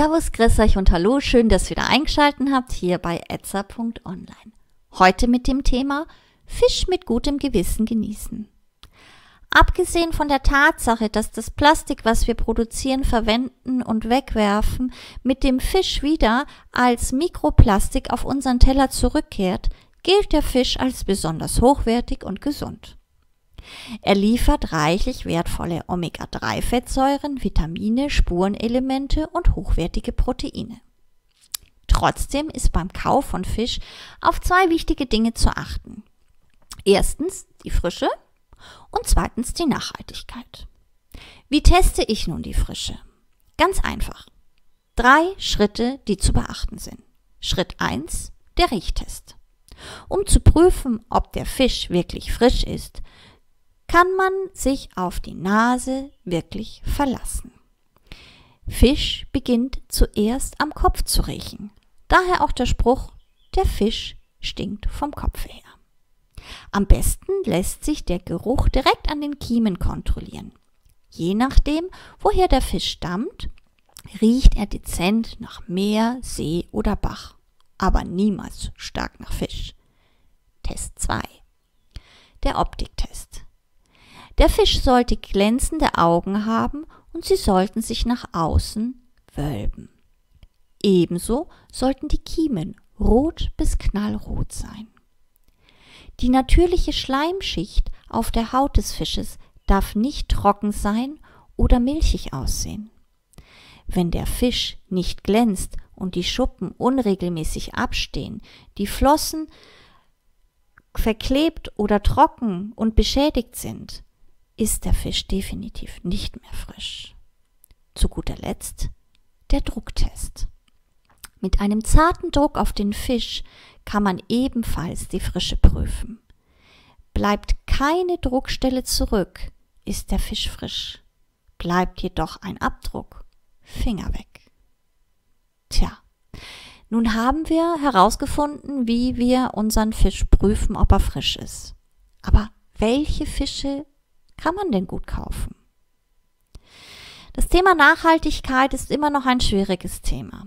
Servus, grüß euch und hallo, schön, dass ihr wieder eingeschaltet habt hier bei etza.online. Heute mit dem Thema Fisch mit gutem Gewissen genießen. Abgesehen von der Tatsache, dass das Plastik, was wir produzieren, verwenden und wegwerfen, mit dem Fisch wieder als Mikroplastik auf unseren Teller zurückkehrt, gilt der Fisch als besonders hochwertig und gesund. Er liefert reichlich wertvolle Omega-3-Fettsäuren, Vitamine, Spurenelemente und hochwertige Proteine. Trotzdem ist beim Kauf von Fisch auf zwei wichtige Dinge zu achten. Erstens die Frische und zweitens die Nachhaltigkeit. Wie teste ich nun die Frische? Ganz einfach. Drei Schritte, die zu beachten sind. Schritt eins: der Riechtest. Um zu prüfen, ob der Fisch wirklich frisch ist, kann man sich auf die Nase wirklich verlassen. Fisch beginnt zuerst am Kopf zu riechen. Daher auch der Spruch, der Fisch stinkt vom Kopf her. Am besten lässt sich der Geruch direkt an den Kiemen kontrollieren. Je nachdem, woher der Fisch stammt, riecht er dezent nach Meer, See oder Bach, aber niemals stark nach Fisch. Test 2. Der Optiktest. Der Fisch sollte glänzende Augen haben und sie sollten sich nach außen wölben. Ebenso sollten die Kiemen rot bis knallrot sein. Die natürliche Schleimschicht auf der Haut des Fisches darf nicht trocken sein oder milchig aussehen. Wenn der Fisch nicht glänzt und die Schuppen unregelmäßig abstehen, die Flossen verklebt oder trocken und beschädigt sind, ist der Fisch definitiv nicht mehr frisch. Zu guter Letzt der Drucktest. Mit einem zarten Druck auf den Fisch kann man ebenfalls die Frische prüfen. Bleibt keine Druckstelle zurück, ist der Fisch frisch. Bleibt jedoch ein Abdruck, Finger weg. Tja, nun haben wir herausgefunden, wie wir unseren Fisch prüfen, ob er frisch ist. Aber welche Fische kann man denn gut kaufen? Das Thema Nachhaltigkeit ist immer noch ein schwieriges Thema.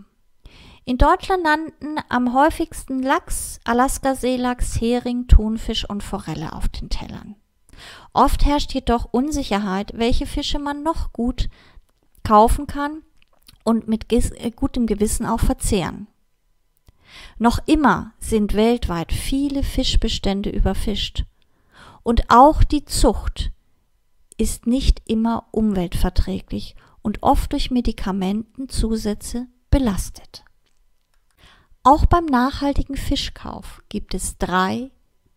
In Deutschland landen am häufigsten Lachs, Alaska-Seelachs, Hering, Thunfisch und Forelle auf den Tellern. Oft herrscht jedoch Unsicherheit, welche Fische man noch gut kaufen kann und mit äh, gutem Gewissen auch verzehren. Noch immer sind weltweit viele Fischbestände überfischt. Und auch die Zucht ist nicht immer umweltverträglich und oft durch Medikamentenzusätze belastet. Auch beim nachhaltigen Fischkauf gibt es drei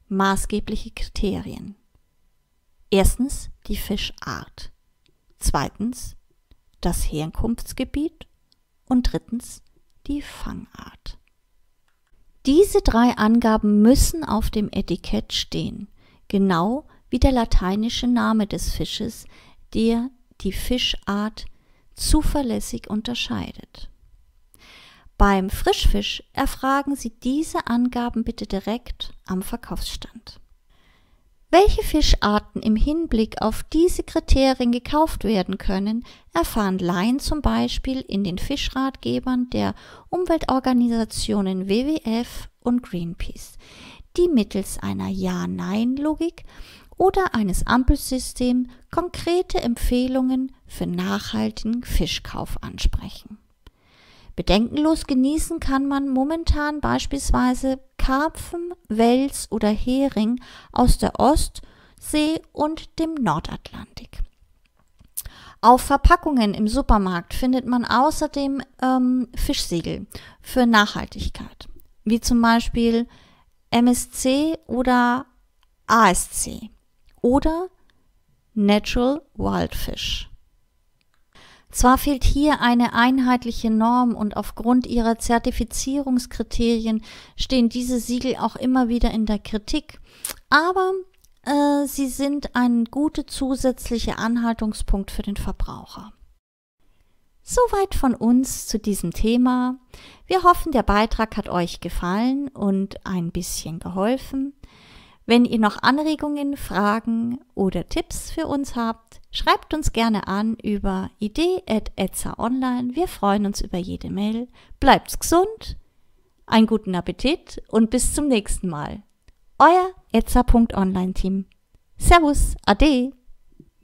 maßgebliche Kriterien. Erstens die Fischart, zweitens das Herkunftsgebiet und drittens die Fangart. Diese drei Angaben müssen auf dem Etikett stehen, genau wie der lateinische Name des Fisches, der die Fischart zuverlässig unterscheidet. Beim Frischfisch erfragen Sie diese Angaben bitte direkt am Verkaufsstand. Welche Fischarten im Hinblick auf diese Kriterien gekauft werden können, erfahren Laien zum Beispiel in den Fischratgebern der Umweltorganisationen WWF und Greenpeace, die mittels einer Ja-Nein-Logik oder eines Ampelsystems konkrete Empfehlungen für nachhaltigen Fischkauf ansprechen. Bedenkenlos genießen kann man momentan beispielsweise Karpfen, Wels oder Hering aus der Ostsee und dem Nordatlantik. Auf Verpackungen im Supermarkt findet man außerdem ähm, Fischsiegel für Nachhaltigkeit, wie zum Beispiel MSC oder ASC oder Natural Wild Fish. Zwar fehlt hier eine einheitliche Norm und aufgrund ihrer Zertifizierungskriterien stehen diese Siegel auch immer wieder in der Kritik, aber äh, sie sind ein guter zusätzlicher Anhaltungspunkt für den Verbraucher. Soweit von uns zu diesem Thema. Wir hoffen, der Beitrag hat euch gefallen und ein bisschen geholfen. Wenn ihr noch Anregungen, Fragen oder Tipps für uns habt, schreibt uns gerne an über idee.etza.online. Wir freuen uns über jede Mail. Bleibt gesund, einen guten Appetit und bis zum nächsten Mal. Euer etza.online-Team. Servus, Ade.